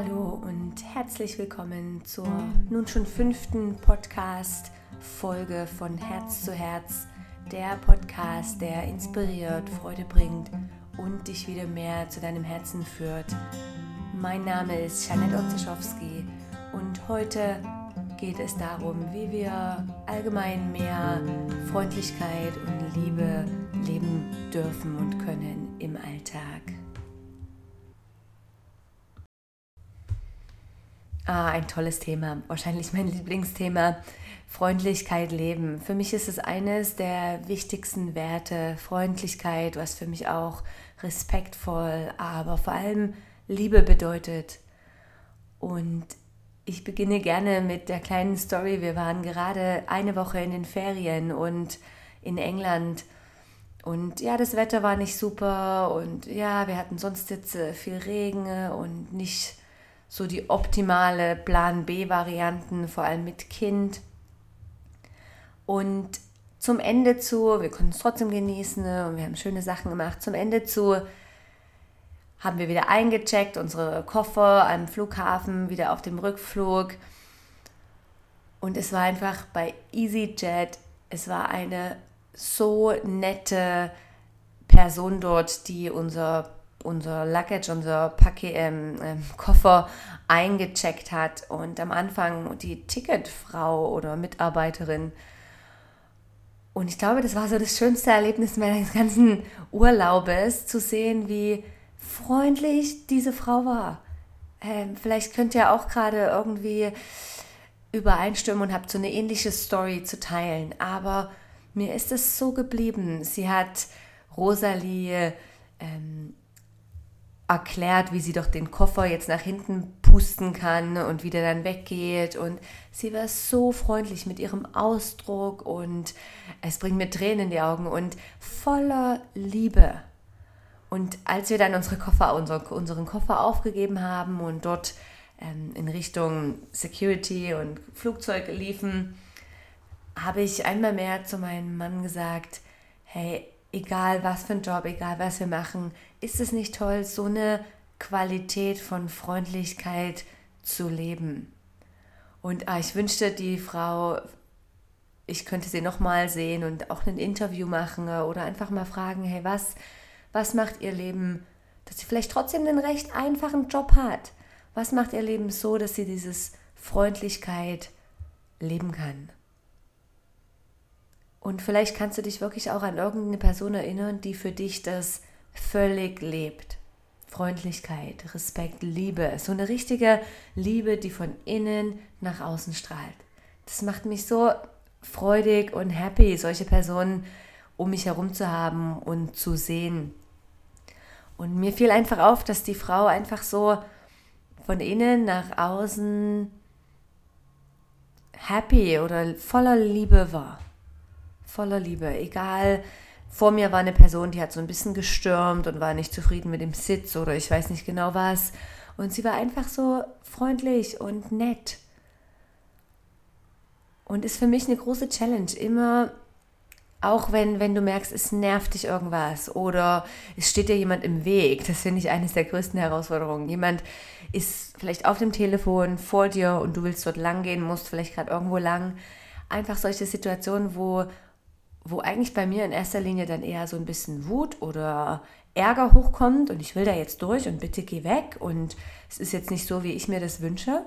Hallo und herzlich willkommen zur nun schon fünften Podcast-Folge von Herz zu Herz, der Podcast, der inspiriert, Freude bringt und dich wieder mehr zu deinem Herzen führt. Mein Name ist Janette Otzischowski und heute geht es darum, wie wir allgemein mehr Freundlichkeit und Liebe leben dürfen und können im Alltag. Ah, ein tolles Thema. Wahrscheinlich mein Lieblingsthema. Freundlichkeit leben. Für mich ist es eines der wichtigsten Werte. Freundlichkeit, was für mich auch respektvoll, aber vor allem Liebe bedeutet. Und ich beginne gerne mit der kleinen Story. Wir waren gerade eine Woche in den Ferien und in England. Und ja, das Wetter war nicht super und ja, wir hatten sonst jetzt viel Regen und nicht so die optimale Plan B-Varianten, vor allem mit Kind. Und zum Ende zu, wir konnten es trotzdem genießen ne, und wir haben schöne Sachen gemacht. Zum Ende zu haben wir wieder eingecheckt, unsere Koffer am Flughafen, wieder auf dem Rückflug. Und es war einfach bei EasyJet, es war eine so nette Person dort, die unser unser Luggage, unser Paket, ähm, ähm, Koffer eingecheckt hat und am Anfang die Ticketfrau oder Mitarbeiterin. Und ich glaube, das war so das schönste Erlebnis meines ganzen Urlaubes, zu sehen, wie freundlich diese Frau war. Ähm, vielleicht könnt ihr auch gerade irgendwie übereinstimmen und habt so eine ähnliche Story zu teilen. Aber mir ist es so geblieben. Sie hat Rosalie ähm, erklärt, wie sie doch den Koffer jetzt nach hinten pusten kann und wie der dann weggeht. Und sie war so freundlich mit ihrem Ausdruck und es bringt mir Tränen in die Augen und voller Liebe. Und als wir dann unsere Koffer, unsere, unseren Koffer aufgegeben haben und dort ähm, in Richtung Security und Flugzeug liefen, habe ich einmal mehr zu meinem Mann gesagt, hey, egal was für ein Job, egal was wir machen, ist es nicht toll, so eine Qualität von Freundlichkeit zu leben? Und ah, ich wünschte, die Frau, ich könnte sie nochmal sehen und auch ein Interview machen oder einfach mal fragen, hey, was, was macht ihr Leben, dass sie vielleicht trotzdem einen recht einfachen Job hat? Was macht ihr Leben so, dass sie dieses Freundlichkeit leben kann? Und vielleicht kannst du dich wirklich auch an irgendeine Person erinnern, die für dich das völlig lebt. Freundlichkeit, Respekt, Liebe. So eine richtige Liebe, die von innen nach außen strahlt. Das macht mich so freudig und happy, solche Personen um mich herum zu haben und zu sehen. Und mir fiel einfach auf, dass die Frau einfach so von innen nach außen happy oder voller Liebe war voller Liebe. Egal, vor mir war eine Person, die hat so ein bisschen gestürmt und war nicht zufrieden mit dem Sitz oder ich weiß nicht genau was. Und sie war einfach so freundlich und nett. Und ist für mich eine große Challenge, immer auch wenn, wenn du merkst, es nervt dich irgendwas oder es steht dir jemand im Weg, das finde ich eines der größten Herausforderungen. Jemand ist vielleicht auf dem Telefon vor dir und du willst dort lang gehen, musst vielleicht gerade irgendwo lang. Einfach solche Situationen, wo wo eigentlich bei mir in erster Linie dann eher so ein bisschen Wut oder Ärger hochkommt und ich will da jetzt durch und bitte geh weg und es ist jetzt nicht so, wie ich mir das wünsche.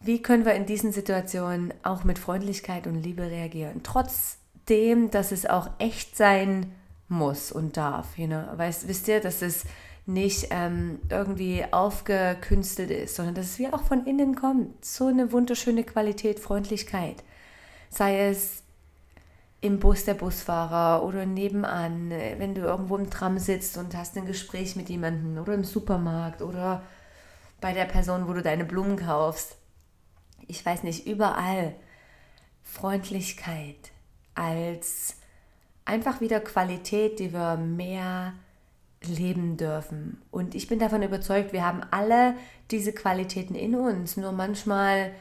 Wie können wir in diesen Situationen auch mit Freundlichkeit und Liebe reagieren? Trotzdem, dass es auch echt sein muss und darf. You know? Weißt, wisst ihr, dass es nicht ähm, irgendwie aufgekünstelt ist, sondern dass es wie auch von innen kommt. So eine wunderschöne Qualität, Freundlichkeit. Sei es im Bus der Busfahrer oder nebenan, wenn du irgendwo im Tram sitzt und hast ein Gespräch mit jemandem oder im Supermarkt oder bei der Person, wo du deine Blumen kaufst. Ich weiß nicht, überall Freundlichkeit als einfach wieder Qualität, die wir mehr leben dürfen. Und ich bin davon überzeugt, wir haben alle diese Qualitäten in uns. Nur manchmal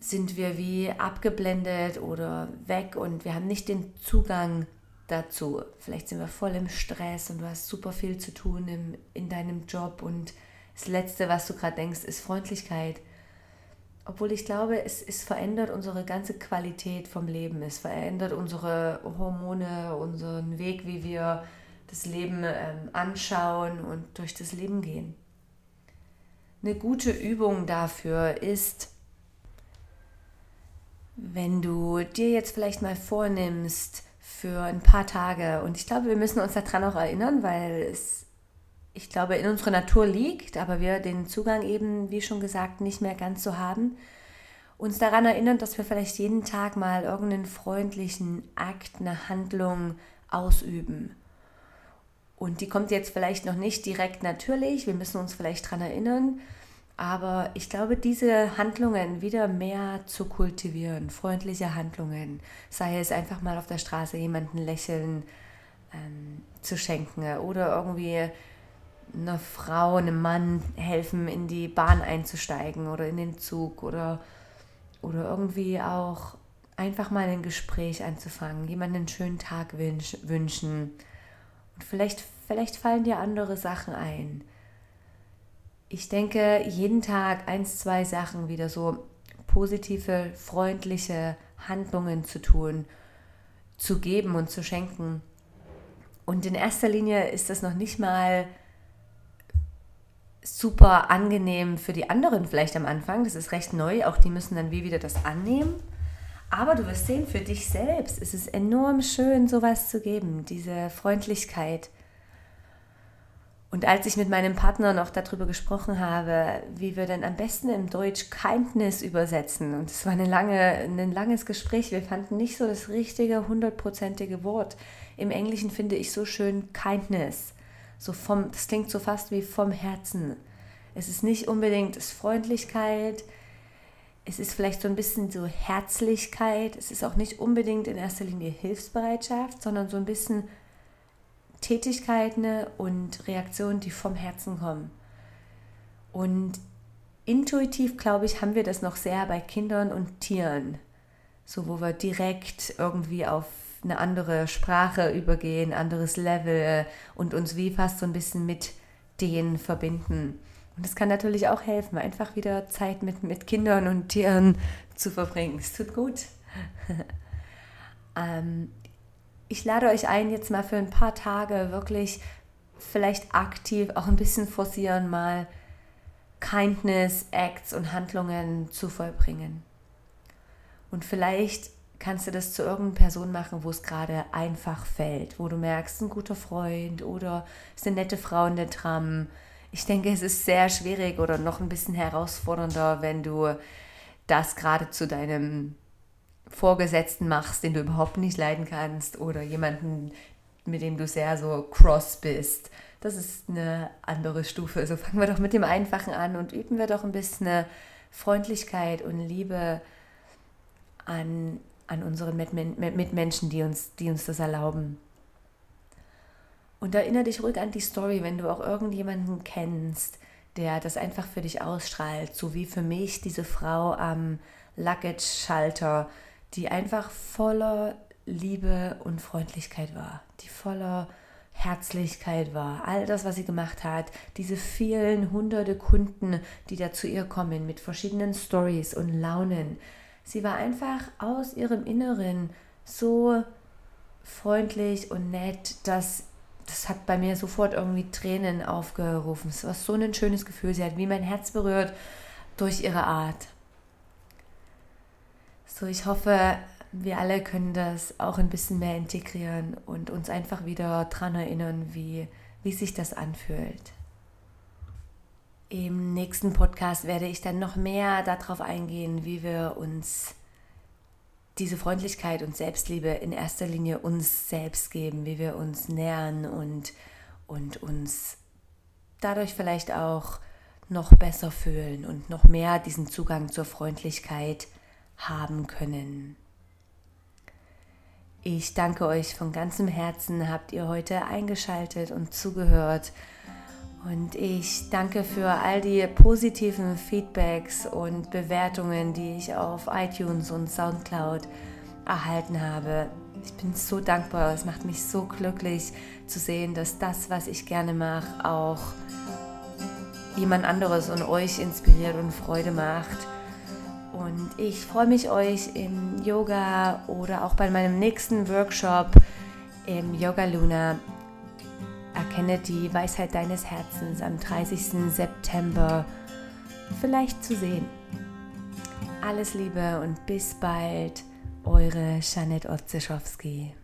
sind wir wie abgeblendet oder weg und wir haben nicht den Zugang dazu. Vielleicht sind wir voll im Stress und du hast super viel zu tun im, in deinem Job und das Letzte, was du gerade denkst, ist Freundlichkeit. Obwohl ich glaube, es, es verändert unsere ganze Qualität vom Leben. Es verändert unsere Hormone, unseren Weg, wie wir das Leben ähm, anschauen und durch das Leben gehen. Eine gute Übung dafür ist, wenn du dir jetzt vielleicht mal vornimmst für ein paar Tage, und ich glaube, wir müssen uns daran auch erinnern, weil es, ich glaube, in unserer Natur liegt, aber wir den Zugang eben, wie schon gesagt, nicht mehr ganz so haben, uns daran erinnern, dass wir vielleicht jeden Tag mal irgendeinen freundlichen Akt, eine Handlung ausüben. Und die kommt jetzt vielleicht noch nicht direkt natürlich, wir müssen uns vielleicht daran erinnern, aber ich glaube, diese Handlungen wieder mehr zu kultivieren, freundliche Handlungen, sei es einfach mal auf der Straße jemanden lächeln ähm, zu schenken oder irgendwie einer Frau, einem Mann helfen, in die Bahn einzusteigen oder in den Zug oder, oder irgendwie auch einfach mal ein Gespräch anzufangen, jemanden einen schönen Tag wünsch, wünschen. Und vielleicht, vielleicht fallen dir andere Sachen ein ich denke, jeden Tag eins, zwei Sachen wieder so positive, freundliche Handlungen zu tun, zu geben und zu schenken. Und in erster Linie ist das noch nicht mal super angenehm für die anderen vielleicht am Anfang. Das ist recht neu. Auch die müssen dann wie wieder das annehmen. Aber du wirst sehen, für dich selbst ist es enorm schön, sowas zu geben, diese Freundlichkeit, und als ich mit meinem Partner noch darüber gesprochen habe, wie wir denn am besten im Deutsch Kindness übersetzen, und es war eine lange, ein langes Gespräch, wir fanden nicht so das richtige, hundertprozentige Wort. Im Englischen finde ich so schön Kindness. So vom, das klingt so fast wie vom Herzen. Es ist nicht unbedingt es Freundlichkeit, es ist vielleicht so ein bisschen so Herzlichkeit, es ist auch nicht unbedingt in erster Linie Hilfsbereitschaft, sondern so ein bisschen Tätigkeiten und Reaktionen, die vom Herzen kommen. Und intuitiv, glaube ich, haben wir das noch sehr bei Kindern und Tieren. So, wo wir direkt irgendwie auf eine andere Sprache übergehen, anderes Level und uns wie fast so ein bisschen mit denen verbinden. Und das kann natürlich auch helfen, einfach wieder Zeit mit, mit Kindern und Tieren zu verbringen. Es tut gut. ähm, ich lade euch ein, jetzt mal für ein paar Tage wirklich vielleicht aktiv auch ein bisschen forcieren, mal Kindness, Acts und Handlungen zu vollbringen. Und vielleicht kannst du das zu irgendeiner Person machen, wo es gerade einfach fällt, wo du merkst, ein guter Freund oder ist eine nette Frau in der Tram. Ich denke, es ist sehr schwierig oder noch ein bisschen herausfordernder, wenn du das gerade zu deinem Vorgesetzten machst, den du überhaupt nicht leiden kannst oder jemanden, mit dem du sehr so cross bist. Das ist eine andere Stufe. So fangen wir doch mit dem Einfachen an und üben wir doch ein bisschen Freundlichkeit und Liebe an, an unseren Mitmenschen, die uns, die uns das erlauben. Und erinnere dich ruhig an die Story, wenn du auch irgendjemanden kennst, der das einfach für dich ausstrahlt, so wie für mich diese Frau am Luggage-Schalter, die einfach voller Liebe und Freundlichkeit war, die voller Herzlichkeit war. All das, was sie gemacht hat, diese vielen hunderte Kunden, die da zu ihr kommen mit verschiedenen Stories und Launen. Sie war einfach aus ihrem Inneren so freundlich und nett, dass das hat bei mir sofort irgendwie Tränen aufgerufen. Es war so ein schönes Gefühl. Sie hat wie mein Herz berührt durch ihre Art. So, ich hoffe, wir alle können das auch ein bisschen mehr integrieren und uns einfach wieder daran erinnern, wie, wie sich das anfühlt. Im nächsten Podcast werde ich dann noch mehr darauf eingehen, wie wir uns diese Freundlichkeit und Selbstliebe in erster Linie uns selbst geben, wie wir uns nähern und, und uns dadurch vielleicht auch noch besser fühlen und noch mehr diesen Zugang zur Freundlichkeit haben können. Ich danke euch von ganzem Herzen, habt ihr heute eingeschaltet und zugehört. Und ich danke für all die positiven Feedbacks und Bewertungen, die ich auf iTunes und SoundCloud erhalten habe. Ich bin so dankbar. Es macht mich so glücklich zu sehen, dass das, was ich gerne mache, auch jemand anderes und euch inspiriert und Freude macht. Und ich freue mich, euch im Yoga oder auch bei meinem nächsten Workshop im Yoga Luna Erkenne die Weisheit deines Herzens am 30. September vielleicht zu sehen. Alles Liebe und bis bald, eure Janet Otzeschowski.